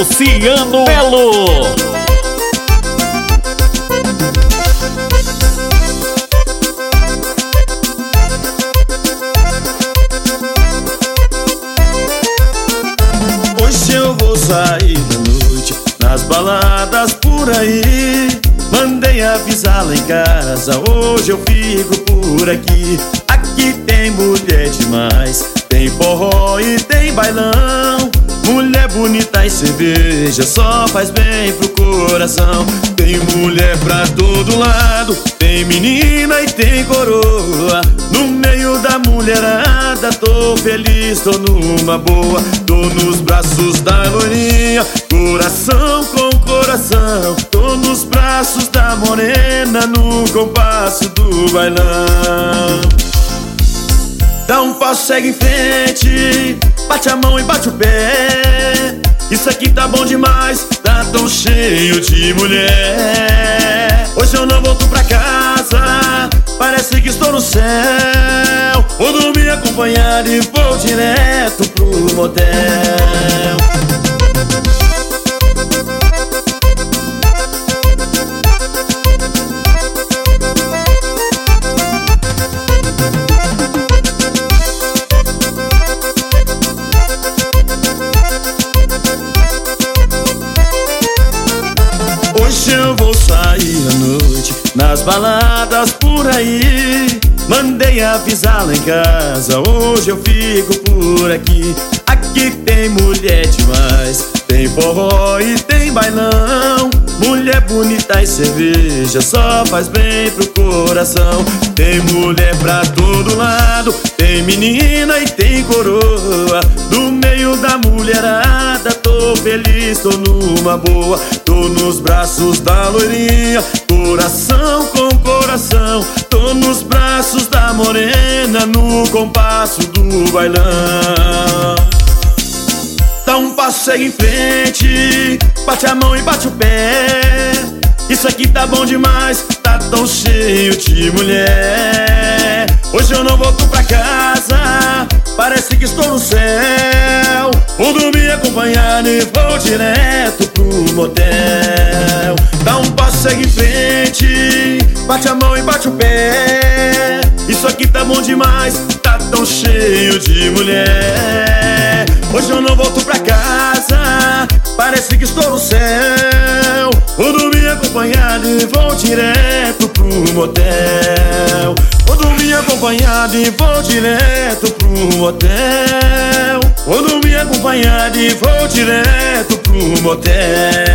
Luciano Melo. Hoje eu vou sair da noite nas baladas por aí. Mandei avisar lá em casa, hoje eu fico por aqui. Tem forró e tem bailão. Mulher bonita e cerveja só faz bem pro coração. Tem mulher pra todo lado, tem menina e tem coroa. No meio da mulherada, tô feliz, tô numa boa. Tô nos braços da loirinha, coração com coração. Tô nos braços da morena, no compasso do bailão. Dá um passo, segue em frente. Bate a mão e bate o pé. Isso aqui tá bom demais Tá tão cheio de mulher. Hoje eu não volto pra casa Parece que estou no céu. Vou dormir acompanhado e vou direto pro motel Hoje eu vou sair à noite nas baladas por aí. Mandei avisar lá em casa, hoje eu fico por aqui. Aqui tem mulher demais, tem forró e tem bailão. Mulher bonita e cerveja só faz bem pro coração. Tem mulher pra todo lado, tem menina e tem coroa. No meio da mulherada, tô feliz, tô numa boa. Tô nos braços da loirinha, coração com coração. Tô nos braços da morena, no compasso do bailão. Dá um passo, segue em frente Bate a mão e bate o pé Isso aqui tá bom demais Tá tão cheio de mulher Hoje eu não volto pra casa Parece que estou no céu Vou dormir acompanhado e vou direto pro motel. Dá um passo, segue em frente Bate a mão e bate o pé. Isso aqui tá bom demais Tá tão cheio de mulher. Hoje eu não volto pra casa Parece que estou no céu. Vou dormir acompanhado e vou direto pro motel. Vou dormir acompanhado e vou direto pro motel Vou dormir acompanhado e vou direto pro motel